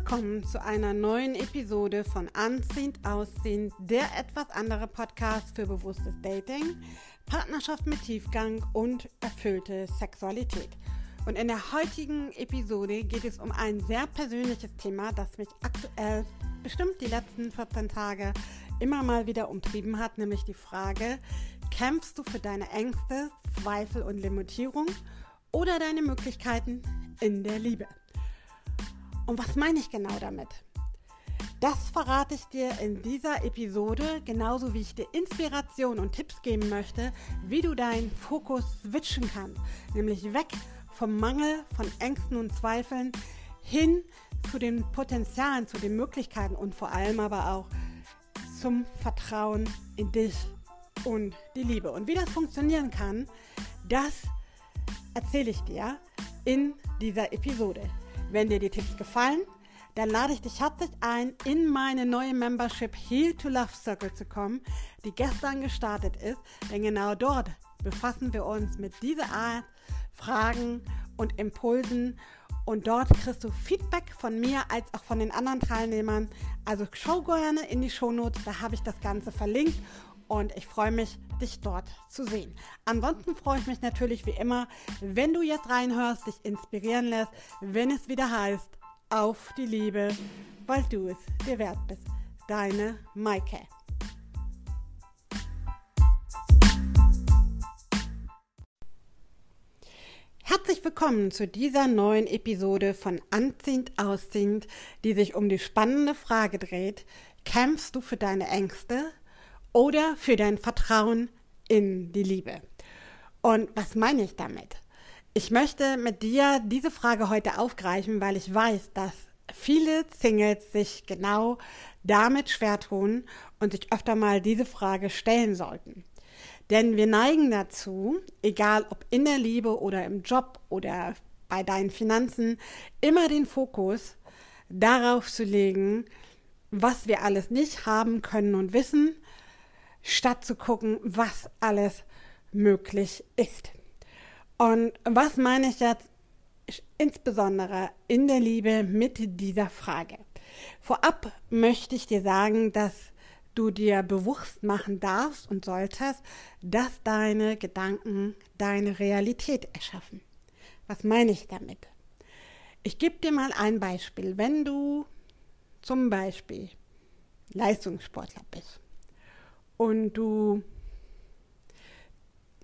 willkommen zu einer neuen Episode von Anziehend Ausziehend, der etwas andere Podcast für bewusstes Dating, Partnerschaft mit Tiefgang und erfüllte Sexualität. Und in der heutigen Episode geht es um ein sehr persönliches Thema, das mich aktuell bestimmt die letzten 14 Tage immer mal wieder umtrieben hat, nämlich die Frage, kämpfst du für deine Ängste, Zweifel und Limitierung oder deine Möglichkeiten in der Liebe? Und was meine ich genau damit? Das verrate ich dir in dieser Episode, genauso wie ich dir Inspiration und Tipps geben möchte, wie du deinen Fokus switchen kannst, nämlich weg vom Mangel von Ängsten und Zweifeln hin zu den Potenzialen, zu den Möglichkeiten und vor allem aber auch zum Vertrauen in dich und die Liebe. Und wie das funktionieren kann, das erzähle ich dir in dieser Episode. Wenn dir die Tipps gefallen, dann lade ich dich herzlich ein, in meine neue Membership Heal to Love Circle zu kommen, die gestern gestartet ist. Denn genau dort befassen wir uns mit dieser Art Fragen und Impulsen. Und dort kriegst du Feedback von mir als auch von den anderen Teilnehmern. Also schau gerne in die Shownotes, da habe ich das Ganze verlinkt und ich freue mich, dich dort zu sehen. Ansonsten freue ich mich natürlich wie immer, wenn du jetzt reinhörst, dich inspirieren lässt, wenn es wieder heißt, auf die Liebe, weil du es dir wert bist. Deine Maike. Herzlich willkommen zu dieser neuen Episode von Anziehend Ausziehend, die sich um die spannende Frage dreht, kämpfst du für deine Ängste oder für dein Vertrauen in die Liebe. Und was meine ich damit? Ich möchte mit dir diese Frage heute aufgreifen, weil ich weiß, dass viele Singles sich genau damit schwer tun und sich öfter mal diese Frage stellen sollten. Denn wir neigen dazu, egal ob in der Liebe oder im Job oder bei deinen Finanzen, immer den Fokus darauf zu legen, was wir alles nicht haben können und wissen statt zu gucken, was alles möglich ist. Und was meine ich jetzt insbesondere in der Liebe mit dieser Frage? Vorab möchte ich dir sagen, dass du dir bewusst machen darfst und solltest, dass deine Gedanken deine Realität erschaffen. Was meine ich damit? Ich gebe dir mal ein Beispiel. Wenn du zum Beispiel Leistungssportler bist und du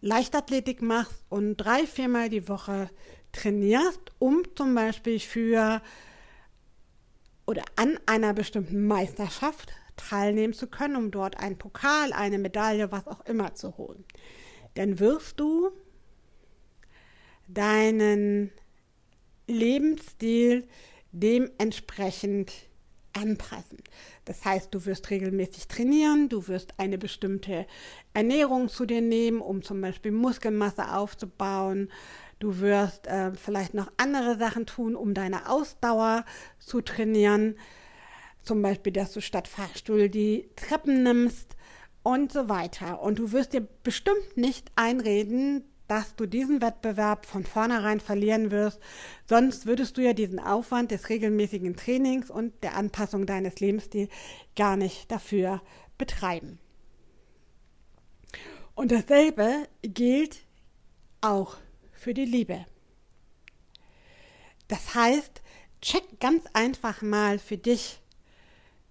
Leichtathletik machst und drei, viermal die Woche trainierst, um zum Beispiel für oder an einer bestimmten Meisterschaft teilnehmen zu können, um dort einen Pokal, eine Medaille, was auch immer zu holen, dann wirst du deinen Lebensstil dementsprechend anpassen. Das heißt, du wirst regelmäßig trainieren, du wirst eine bestimmte Ernährung zu dir nehmen, um zum Beispiel Muskelmasse aufzubauen. Du wirst äh, vielleicht noch andere Sachen tun, um deine Ausdauer zu trainieren. Zum Beispiel, dass du statt Fahrstuhl die Treppen nimmst und so weiter. Und du wirst dir bestimmt nicht einreden, dass du diesen Wettbewerb von vornherein verlieren wirst. Sonst würdest du ja diesen Aufwand des regelmäßigen Trainings und der Anpassung deines Lebensstils gar nicht dafür betreiben. Und dasselbe gilt auch für die Liebe. Das heißt, check ganz einfach mal für dich,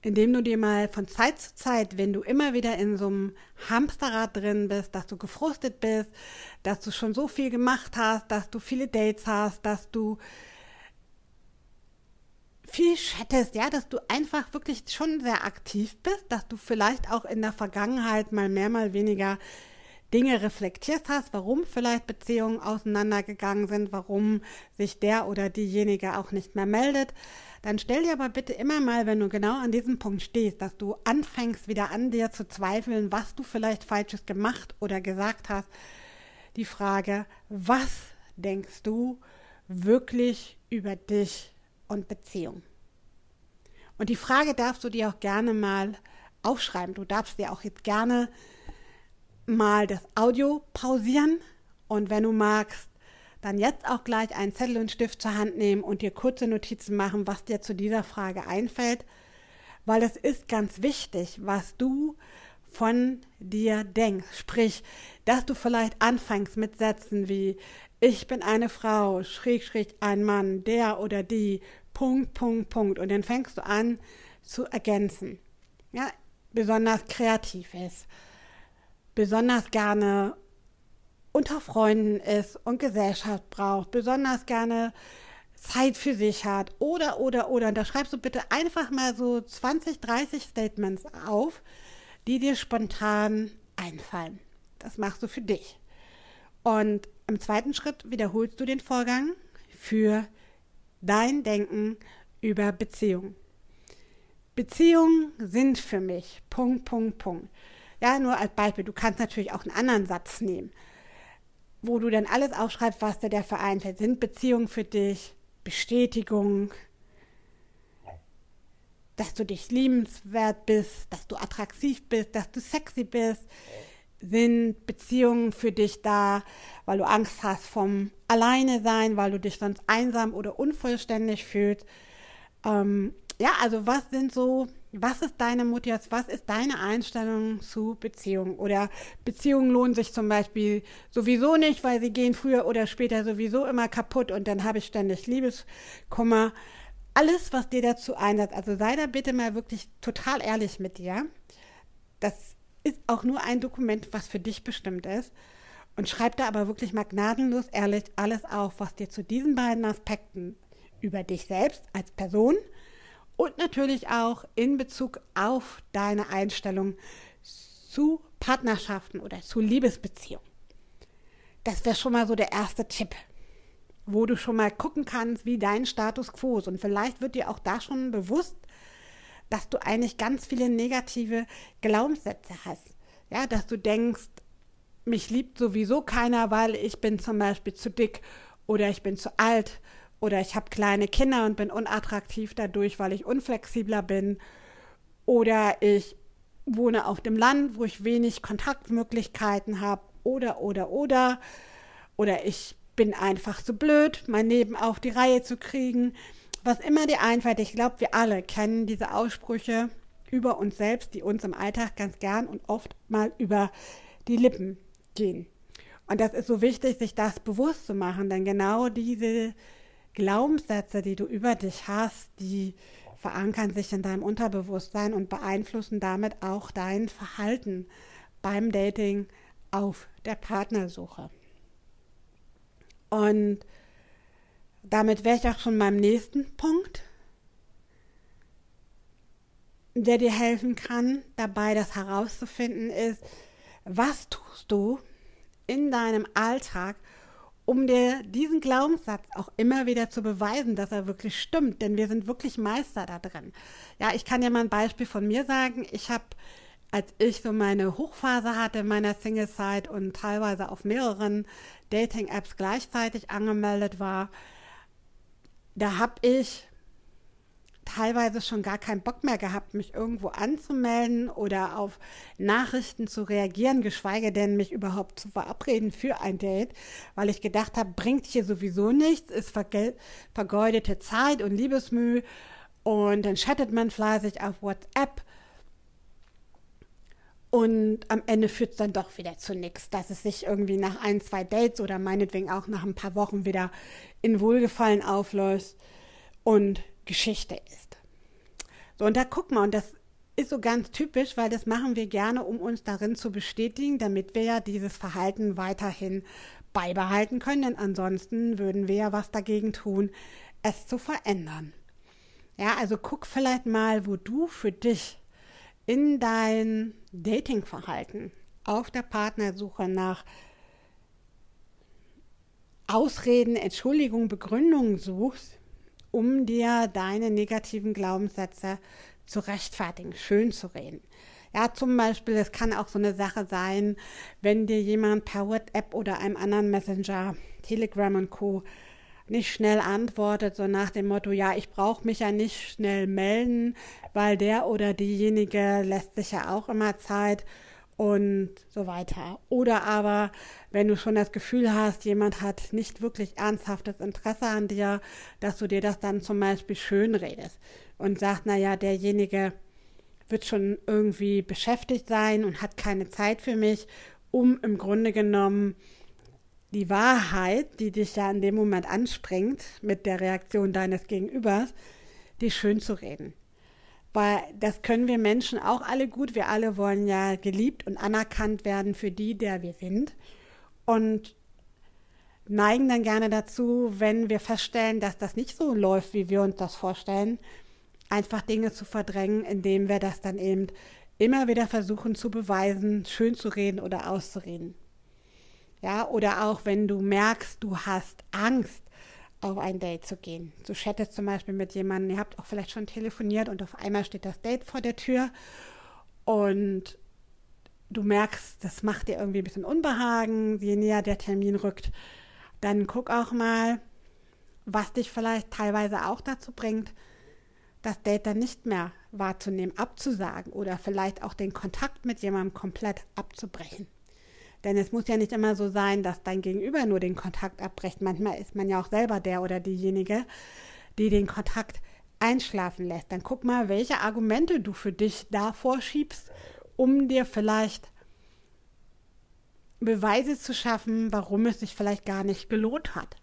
indem du dir mal von Zeit zu Zeit, wenn du immer wieder in so einem Hamsterrad drin bist, dass du gefrustet bist, dass du schon so viel gemacht hast, dass du viele Dates hast, dass du viel chattest, ja, dass du einfach wirklich schon sehr aktiv bist, dass du vielleicht auch in der Vergangenheit mal mehr, mal weniger Dinge reflektiert hast, warum vielleicht Beziehungen auseinandergegangen sind, warum sich der oder diejenige auch nicht mehr meldet, dann stell dir aber bitte immer mal, wenn du genau an diesem Punkt stehst, dass du anfängst wieder an dir zu zweifeln, was du vielleicht falsches gemacht oder gesagt hast, die Frage, was denkst du wirklich über dich und Beziehung? Und die Frage darfst du dir auch gerne mal aufschreiben. Du darfst dir auch jetzt gerne mal das Audio pausieren und wenn du magst, dann jetzt auch gleich einen Zettel und Stift zur Hand nehmen und dir kurze Notizen machen, was dir zu dieser Frage einfällt, weil es ist ganz wichtig, was du von dir denkst. Sprich, dass du vielleicht anfängst mit Sätzen wie ich bin eine Frau, schräg, schräg ein Mann, der oder die, Punkt, Punkt, Punkt. Und dann fängst du an zu ergänzen. Ja, besonders kreativ ist, besonders gerne unter Freunden ist und Gesellschaft braucht, besonders gerne Zeit für sich hat oder, oder, oder. Und da schreibst du bitte einfach mal so 20, 30 Statements auf, die dir spontan einfallen. Das machst du für dich. Und im zweiten Schritt wiederholst du den Vorgang für dein Denken über Beziehungen. Beziehungen sind für mich Punkt, Punkt, Punkt. Ja, nur als Beispiel, du kannst natürlich auch einen anderen Satz nehmen, wo du dann alles aufschreibst, was dir der Verein fällt. Sind Beziehungen für dich Bestätigung, dass du dich liebenswert bist, dass du attraktiv bist, dass du sexy bist? Sind Beziehungen für dich da, weil du Angst hast vom Alleine sein, weil du dich sonst einsam oder unvollständig fühlst? Ähm, ja, also was sind so, was ist deine Motivation, was ist deine Einstellung zu Beziehungen? Oder Beziehungen lohnen sich zum Beispiel sowieso nicht, weil sie gehen früher oder später sowieso immer kaputt und dann habe ich ständig Liebeskummer. Alles, was dir dazu einsetzt, also sei da bitte mal wirklich total ehrlich mit dir. Das ist auch nur ein Dokument, was für dich bestimmt ist. Und schreib da aber wirklich mal gnadenlos ehrlich alles auf, was dir zu diesen beiden Aspekten über dich selbst als Person und natürlich auch in Bezug auf deine Einstellung zu Partnerschaften oder zu Liebesbeziehungen. Das wäre schon mal so der erste Tipp, wo du schon mal gucken kannst, wie dein Status quo ist. Und vielleicht wird dir auch da schon bewusst, dass du eigentlich ganz viele negative Glaubenssätze hast. Ja, dass du denkst, mich liebt sowieso keiner, weil ich bin zum Beispiel zu dick oder ich bin zu alt oder ich habe kleine Kinder und bin unattraktiv dadurch, weil ich unflexibler bin. Oder ich wohne auf dem Land, wo ich wenig Kontaktmöglichkeiten habe. Oder, oder, oder. Oder ich bin einfach zu blöd, mein Leben auf die Reihe zu kriegen. Was immer dir einfällt, ich glaube, wir alle kennen diese Aussprüche über uns selbst, die uns im Alltag ganz gern und oft mal über die Lippen gehen. Und das ist so wichtig, sich das bewusst zu machen, denn genau diese Glaubenssätze, die du über dich hast, die verankern sich in deinem Unterbewusstsein und beeinflussen damit auch dein Verhalten beim Dating auf der Partnersuche. Und damit wäre ich auch schon beim nächsten Punkt, der dir helfen kann, dabei das herauszufinden, ist, was tust du in deinem Alltag, um dir diesen Glaubenssatz auch immer wieder zu beweisen, dass er wirklich stimmt, denn wir sind wirklich Meister da drin. Ja, ich kann dir mal ein Beispiel von mir sagen. Ich habe, als ich so meine Hochphase hatte in meiner Single-Zeit und teilweise auf mehreren Dating-Apps gleichzeitig angemeldet war, da habe ich teilweise schon gar keinen Bock mehr gehabt, mich irgendwo anzumelden oder auf Nachrichten zu reagieren, geschweige denn mich überhaupt zu verabreden für ein Date, weil ich gedacht habe, bringt hier sowieso nichts, ist vergeudete Zeit und Liebesmüh und dann chattet man fleißig auf WhatsApp. Und am Ende führt es dann doch wieder zu nichts, dass es sich irgendwie nach ein, zwei Dates oder meinetwegen auch nach ein paar Wochen wieder in Wohlgefallen auflöst. Und Geschichte ist. So, und da guck mal, und das ist so ganz typisch, weil das machen wir gerne, um uns darin zu bestätigen, damit wir ja dieses Verhalten weiterhin beibehalten können, denn ansonsten würden wir ja was dagegen tun, es zu verändern. Ja, also guck vielleicht mal, wo du für dich in dein Datingverhalten auf der Partnersuche nach Ausreden, Entschuldigung, Begründungen suchst, um dir deine negativen Glaubenssätze zu rechtfertigen, schön zu reden. Ja, zum Beispiel, es kann auch so eine Sache sein, wenn dir jemand per WhatsApp oder einem anderen Messenger, Telegram und Co. nicht schnell antwortet, so nach dem Motto, ja, ich brauche mich ja nicht schnell melden, weil der oder diejenige lässt sich ja auch immer Zeit und so weiter. Oder aber, wenn du schon das Gefühl hast, jemand hat nicht wirklich ernsthaftes Interesse an dir, dass du dir das dann zum Beispiel schön redest und sagst, naja, derjenige wird schon irgendwie beschäftigt sein und hat keine Zeit für mich, um im Grunde genommen die Wahrheit, die dich ja in dem Moment anspringt, mit der Reaktion deines Gegenübers, die schön zu reden. Weil das können wir Menschen auch alle gut. Wir alle wollen ja geliebt und anerkannt werden für die, der wir sind. Und neigen dann gerne dazu, wenn wir feststellen, dass das nicht so läuft, wie wir uns das vorstellen, einfach Dinge zu verdrängen, indem wir das dann eben immer wieder versuchen zu beweisen, schön zu reden oder auszureden. Ja, oder auch wenn du merkst, du hast Angst, auf ein Date zu gehen. Du chattest zum Beispiel mit jemandem, ihr habt auch vielleicht schon telefoniert und auf einmal steht das Date vor der Tür und du merkst, das macht dir irgendwie ein bisschen Unbehagen, je näher der Termin rückt, dann guck auch mal, was dich vielleicht teilweise auch dazu bringt, das Date dann nicht mehr wahrzunehmen, abzusagen oder vielleicht auch den Kontakt mit jemandem komplett abzubrechen. Denn es muss ja nicht immer so sein, dass dein Gegenüber nur den Kontakt abbrecht. Manchmal ist man ja auch selber der oder diejenige, die den Kontakt einschlafen lässt. Dann guck mal, welche Argumente du für dich da vorschiebst, um dir vielleicht Beweise zu schaffen, warum es sich vielleicht gar nicht gelohnt hat.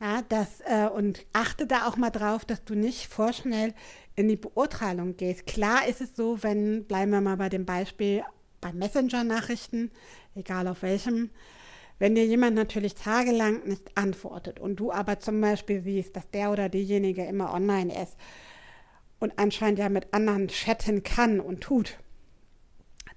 Ja, das, äh, und achte da auch mal drauf, dass du nicht vorschnell in die Beurteilung gehst. Klar ist es so, wenn, bleiben wir mal bei dem Beispiel, bei Messenger-Nachrichten, egal auf welchem, wenn dir jemand natürlich tagelang nicht antwortet und du aber zum Beispiel siehst, dass der oder diejenige immer online ist und anscheinend ja mit anderen chatten kann und tut,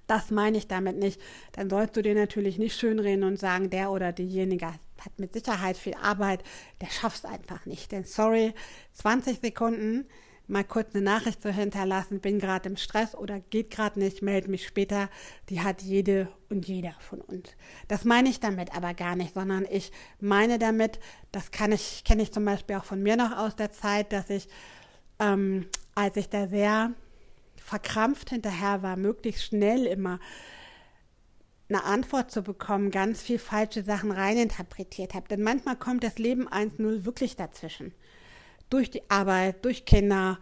das meine ich damit nicht, dann sollst du dir natürlich nicht schönreden und sagen, der oder diejenige hat mit Sicherheit viel Arbeit, der schafft es einfach nicht. Denn sorry, 20 Sekunden mal kurz eine Nachricht zu hinterlassen, bin gerade im Stress oder geht gerade nicht, melde mich später, die hat jede und jeder von uns. Das meine ich damit aber gar nicht, sondern ich meine damit, das kann ich, kenne ich zum Beispiel auch von mir noch aus der Zeit, dass ich, ähm, als ich da sehr verkrampft hinterher war, möglichst schnell immer eine Antwort zu bekommen, ganz viel falsche Sachen reininterpretiert habe. Denn manchmal kommt das Leben 1-0 wirklich dazwischen durch die Arbeit, durch Kinder,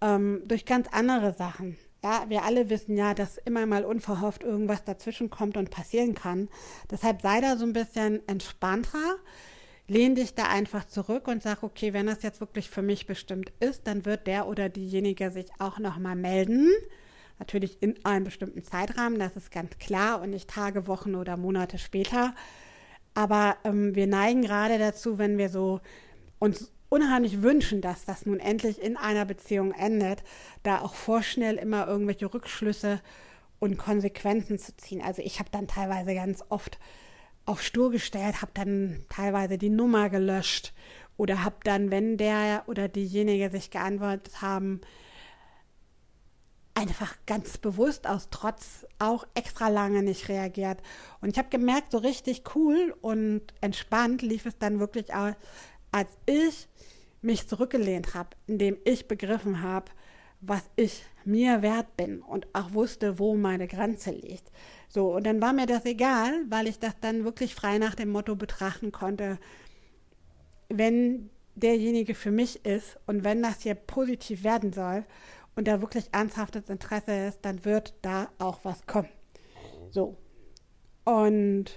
ähm, durch ganz andere Sachen. Ja, wir alle wissen ja, dass immer mal unverhofft irgendwas dazwischen kommt und passieren kann. Deshalb sei da so ein bisschen entspannter. Lehn dich da einfach zurück und sag, okay, wenn das jetzt wirklich für mich bestimmt ist, dann wird der oder diejenige sich auch nochmal melden. Natürlich in einem bestimmten Zeitrahmen, das ist ganz klar und nicht Tage, Wochen oder Monate später. Aber ähm, wir neigen gerade dazu, wenn wir so uns unheimlich wünschen, dass das nun endlich in einer Beziehung endet, da auch vorschnell immer irgendwelche Rückschlüsse und Konsequenzen zu ziehen. Also ich habe dann teilweise ganz oft auf Stur gestellt, habe dann teilweise die Nummer gelöscht oder habe dann, wenn der oder diejenige sich geantwortet haben, einfach ganz bewusst aus Trotz auch extra lange nicht reagiert. Und ich habe gemerkt, so richtig cool und entspannt lief es dann wirklich aus, als ich mich zurückgelehnt habe, indem ich begriffen habe, was ich mir wert bin und auch wusste, wo meine Grenze liegt. So, und dann war mir das egal, weil ich das dann wirklich frei nach dem Motto betrachten konnte, wenn derjenige für mich ist und wenn das hier positiv werden soll und da wirklich ernsthaftes Interesse ist, dann wird da auch was kommen. So. Und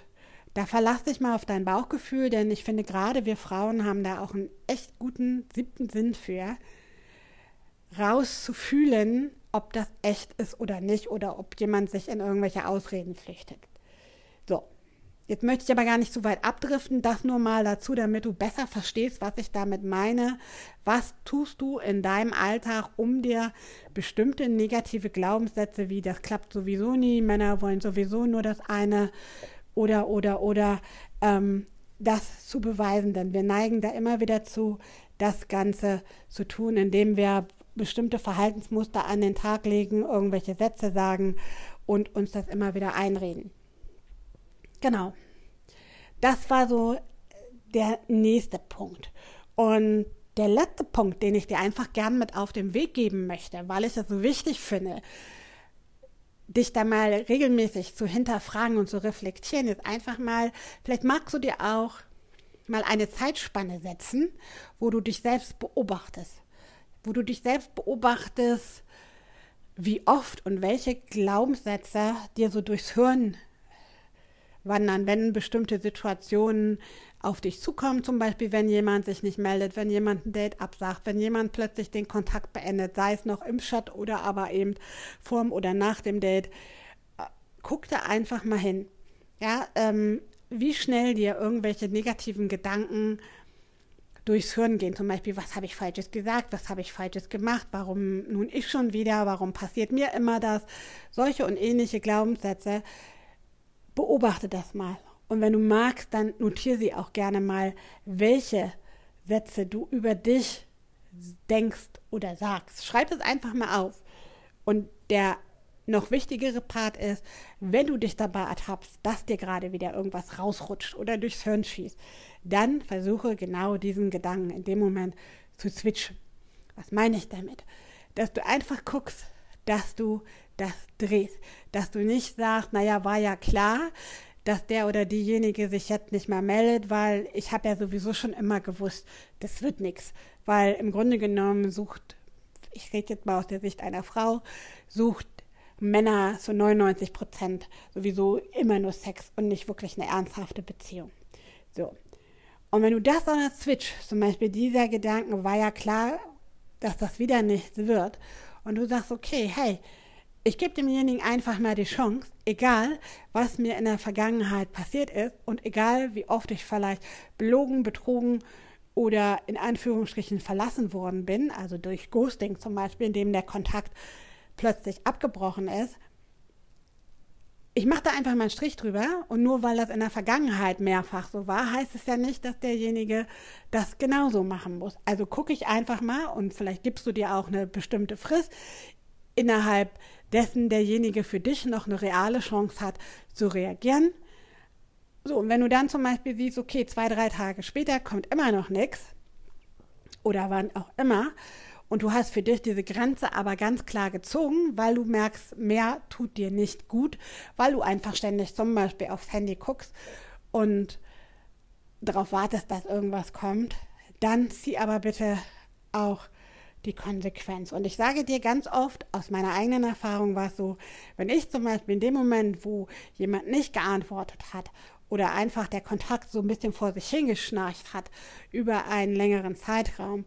da verlass dich mal auf dein Bauchgefühl, denn ich finde gerade wir Frauen haben da auch einen echt guten siebten Sinn für, rauszufühlen, ob das echt ist oder nicht oder ob jemand sich in irgendwelche Ausreden flüchtet. So, jetzt möchte ich aber gar nicht zu weit abdriften, das nur mal dazu, damit du besser verstehst, was ich damit meine. Was tust du in deinem Alltag, um dir bestimmte negative Glaubenssätze wie das klappt sowieso nie, Männer wollen sowieso nur das eine, oder, oder, oder ähm, das zu beweisen. Denn wir neigen da immer wieder zu, das Ganze zu tun, indem wir bestimmte Verhaltensmuster an den Tag legen, irgendwelche Sätze sagen und uns das immer wieder einreden. Genau. Das war so der nächste Punkt. Und der letzte Punkt, den ich dir einfach gern mit auf den Weg geben möchte, weil ich es so wichtig finde, dich da mal regelmäßig zu hinterfragen und zu reflektieren, ist einfach mal, vielleicht magst du dir auch mal eine Zeitspanne setzen, wo du dich selbst beobachtest. Wo du dich selbst beobachtest, wie oft und welche Glaubenssätze dir so durchs Hirn wandern, wenn bestimmte Situationen auf dich zukommen, zum Beispiel wenn jemand sich nicht meldet, wenn jemand ein Date absagt, wenn jemand plötzlich den Kontakt beendet, sei es noch im Chat oder aber eben vorm oder nach dem Date. Guck da einfach mal hin. Ja, ähm, wie schnell dir irgendwelche negativen Gedanken durchs Hirn gehen. Zum Beispiel, was habe ich Falsches gesagt, was habe ich Falsches gemacht, warum nun ich schon wieder, warum passiert mir immer das. Solche und ähnliche Glaubenssätze. Beobachte das mal. Und wenn du magst, dann notiere sie auch gerne mal, welche Sätze du über dich denkst oder sagst. Schreib es einfach mal auf. Und der noch wichtigere Part ist, wenn du dich dabei ertappst, dass dir gerade wieder irgendwas rausrutscht oder durchs Hirn schießt, dann versuche genau diesen Gedanken in dem Moment zu switchen. Was meine ich damit? Dass du einfach guckst, dass du das drehst. Dass du nicht sagst, naja, war ja klar, dass der oder diejenige sich jetzt nicht mehr meldet, weil ich habe ja sowieso schon immer gewusst, das wird nichts. Weil im Grunde genommen sucht, ich rede jetzt mal aus der Sicht einer Frau, sucht Männer zu 99 Prozent sowieso immer nur Sex und nicht wirklich eine ernsthafte Beziehung. So. Und wenn du das dann switch, zum Beispiel dieser Gedanke war ja klar, dass das wieder nichts wird, und du sagst, okay, hey, ich gebe demjenigen einfach mal die Chance, egal was mir in der Vergangenheit passiert ist und egal wie oft ich vielleicht belogen, betrogen oder in Anführungsstrichen verlassen worden bin, also durch Ghosting zum Beispiel, in dem der Kontakt plötzlich abgebrochen ist, ich mache da einfach mal einen Strich drüber und nur weil das in der Vergangenheit mehrfach so war, heißt es ja nicht, dass derjenige das genauso machen muss. Also gucke ich einfach mal und vielleicht gibst du dir auch eine bestimmte Frist, innerhalb dessen derjenige für dich noch eine reale Chance hat zu reagieren. So, und wenn du dann zum Beispiel siehst, okay, zwei, drei Tage später kommt immer noch nichts oder wann auch immer, und du hast für dich diese Grenze aber ganz klar gezogen, weil du merkst, mehr tut dir nicht gut, weil du einfach ständig zum Beispiel aufs Handy guckst und darauf wartest, dass irgendwas kommt. Dann zieh aber bitte auch die Konsequenz. Und ich sage dir ganz oft, aus meiner eigenen Erfahrung war es so, wenn ich zum Beispiel in dem Moment, wo jemand nicht geantwortet hat oder einfach der Kontakt so ein bisschen vor sich hingeschnarcht hat über einen längeren Zeitraum,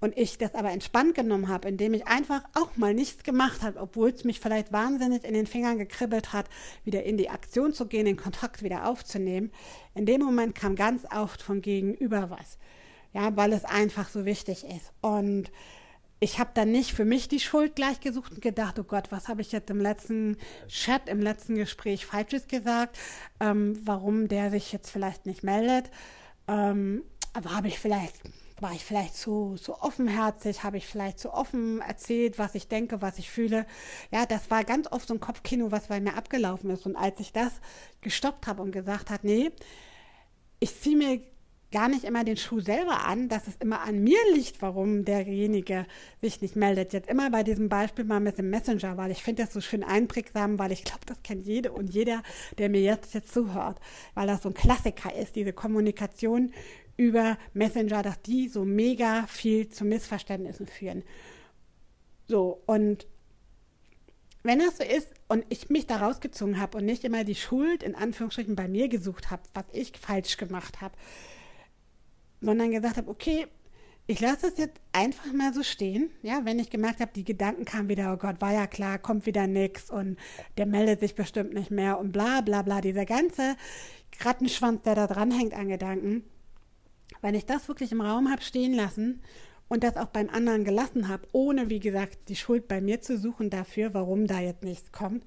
und ich das aber entspannt genommen habe, indem ich einfach auch mal nichts gemacht habe, obwohl es mich vielleicht wahnsinnig in den Fingern gekribbelt hat, wieder in die Aktion zu gehen, den Kontakt wieder aufzunehmen. In dem Moment kam ganz oft von gegenüber was. Ja, weil es einfach so wichtig ist. Und ich habe dann nicht für mich die Schuld gleich gesucht und gedacht, oh Gott, was habe ich jetzt im letzten Chat, im letzten Gespräch Falsches gesagt, ähm, warum der sich jetzt vielleicht nicht meldet. Ähm, aber habe ich vielleicht war ich vielleicht zu, zu offenherzig, habe ich vielleicht zu offen erzählt, was ich denke, was ich fühle. Ja, das war ganz oft so ein Kopfkino, was bei mir abgelaufen ist. Und als ich das gestoppt habe und gesagt habe, nee, ich ziehe mir gar nicht immer den Schuh selber an, dass es immer an mir liegt, warum derjenige sich nicht meldet. Jetzt immer bei diesem Beispiel mal mit dem Messenger, weil ich finde das so schön einprägsam, weil ich glaube, das kennt jede und jeder, der mir jetzt, jetzt zuhört, weil das so ein Klassiker ist, diese Kommunikation über Messenger, dass die so mega viel zu Missverständnissen führen. So, und wenn das so ist und ich mich da rausgezogen habe und nicht immer die Schuld in Anführungsstrichen bei mir gesucht habe, was ich falsch gemacht habe, sondern gesagt habe, okay, ich lasse es jetzt einfach mal so stehen, ja, wenn ich gemerkt habe, die Gedanken kamen wieder, oh Gott, war ja klar, kommt wieder nichts und der meldet sich bestimmt nicht mehr und bla bla bla, dieser ganze Rattenschwanz, der da dranhängt an Gedanken, wenn ich das wirklich im Raum habe stehen lassen und das auch beim anderen gelassen habe, ohne, wie gesagt, die Schuld bei mir zu suchen dafür, warum da jetzt nichts kommt,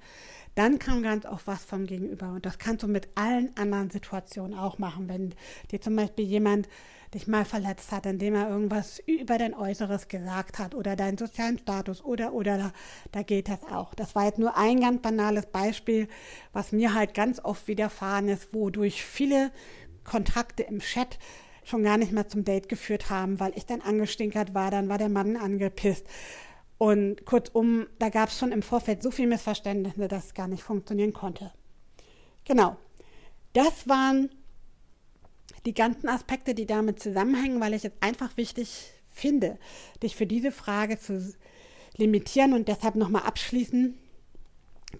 dann kam ganz oft was vom Gegenüber. Und das kannst du mit allen anderen Situationen auch machen. Wenn dir zum Beispiel jemand dich mal verletzt hat, indem er irgendwas über dein Äußeres gesagt hat oder deinen sozialen Status oder, oder, da, da geht das auch. Das war jetzt nur ein ganz banales Beispiel, was mir halt ganz oft widerfahren ist, wodurch viele Kontakte im Chat schon gar nicht mehr zum Date geführt haben, weil ich dann angestinkert war, dann war der Mann angepisst. Und kurzum, da gab es schon im Vorfeld so viel Missverständnisse, dass es gar nicht funktionieren konnte. Genau. Das waren die ganzen Aspekte, die damit zusammenhängen, weil ich es einfach wichtig finde, dich für diese Frage zu limitieren und deshalb nochmal abschließen.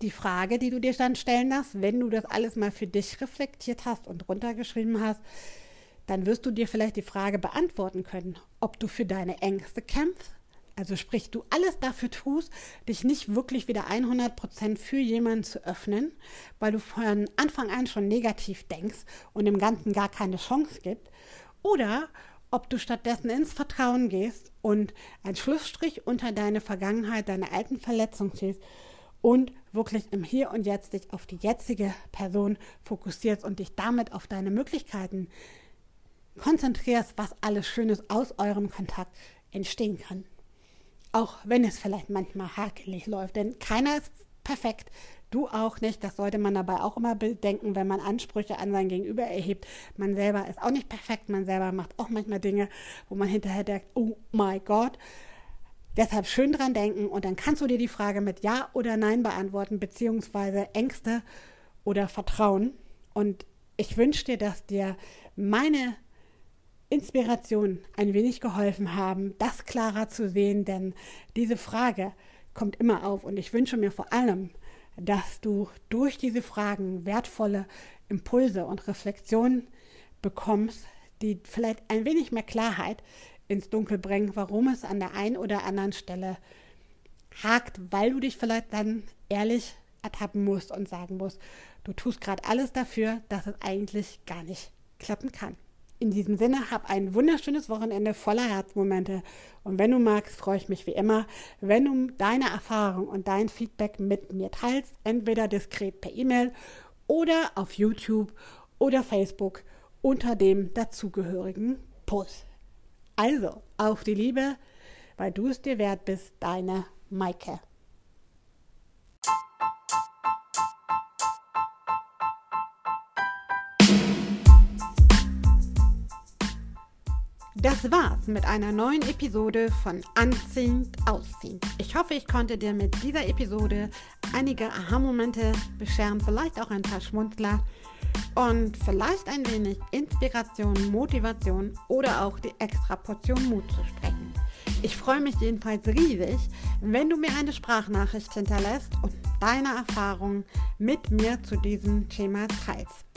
Die Frage, die du dir dann stellen darfst, wenn du das alles mal für dich reflektiert hast und runtergeschrieben hast, dann wirst du dir vielleicht die Frage beantworten können, ob du für deine Ängste kämpfst also sprich, du alles dafür tust, dich nicht wirklich wieder 100% für jemanden zu öffnen, weil du von Anfang an schon negativ denkst und dem Ganzen gar keine Chance gibt. Oder ob du stattdessen ins Vertrauen gehst und einen Schlussstrich unter deine Vergangenheit, deine alten Verletzungen ziehst und wirklich im Hier und Jetzt dich auf die jetzige Person fokussierst und dich damit auf deine Möglichkeiten konzentrierst, was alles Schönes aus eurem Kontakt entstehen kann. Auch wenn es vielleicht manchmal hakelig läuft, denn keiner ist perfekt. Du auch nicht. Das sollte man dabei auch immer bedenken, wenn man Ansprüche an sein Gegenüber erhebt. Man selber ist auch nicht perfekt. Man selber macht auch manchmal Dinge, wo man hinterher denkt, oh my God. Deshalb schön dran denken und dann kannst du dir die Frage mit Ja oder Nein beantworten, beziehungsweise Ängste oder Vertrauen. Und ich wünsche dir, dass dir meine Inspiration ein wenig geholfen haben, das klarer zu sehen, denn diese Frage kommt immer auf und ich wünsche mir vor allem, dass du durch diese Fragen wertvolle Impulse und Reflexionen bekommst, die vielleicht ein wenig mehr Klarheit ins Dunkel bringen, warum es an der einen oder anderen Stelle hakt, weil du dich vielleicht dann ehrlich ertappen musst und sagen musst, du tust gerade alles dafür, dass es eigentlich gar nicht klappen kann. In diesem Sinne, hab ein wunderschönes Wochenende voller Herzmomente. Und wenn du magst, freue ich mich wie immer, wenn du deine Erfahrung und dein Feedback mit mir teilst, entweder diskret per E-Mail oder auf YouTube oder Facebook unter dem dazugehörigen Post. Also, auf die Liebe, weil du es dir wert bist, deine Maike. Das war's mit einer neuen Episode von Anziehend Ausziehen. Ich hoffe, ich konnte dir mit dieser Episode einige Aha-Momente bescheren, vielleicht auch ein paar Schmunzler und vielleicht ein wenig Inspiration, Motivation oder auch die extra Portion Mut zu sprechen. Ich freue mich jedenfalls riesig, wenn du mir eine Sprachnachricht hinterlässt und deine Erfahrungen mit mir zu diesem Thema teilst.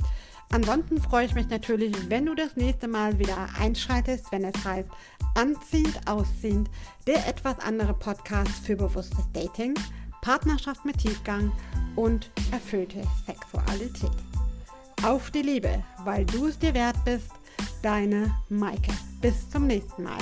Ansonsten freue ich mich natürlich, wenn du das nächste Mal wieder einschaltest, wenn es heißt Anziehend, Ausziehend, der etwas andere Podcast für bewusstes Dating, Partnerschaft mit Tiefgang und erfüllte Sexualität. Auf die Liebe, weil du es dir wert bist, deine Maike. Bis zum nächsten Mal.